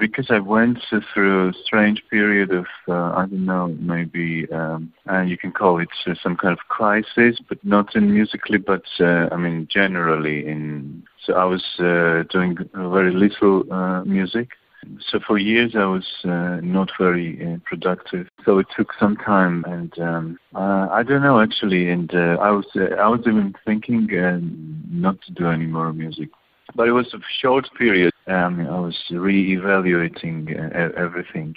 because I went through a strange period of, uh, I don't know, maybe um, uh, you can call it uh, some kind of crisis, but not in musically, but uh, I mean generally in. So I was uh, doing very little uh, music. So for years I was uh, not very uh, productive. So it took some time, and um, uh, I don't know actually. And uh, I was uh, I was even thinking uh, not to do any more music, but it was a short period. Um, I was re-evaluating uh, everything.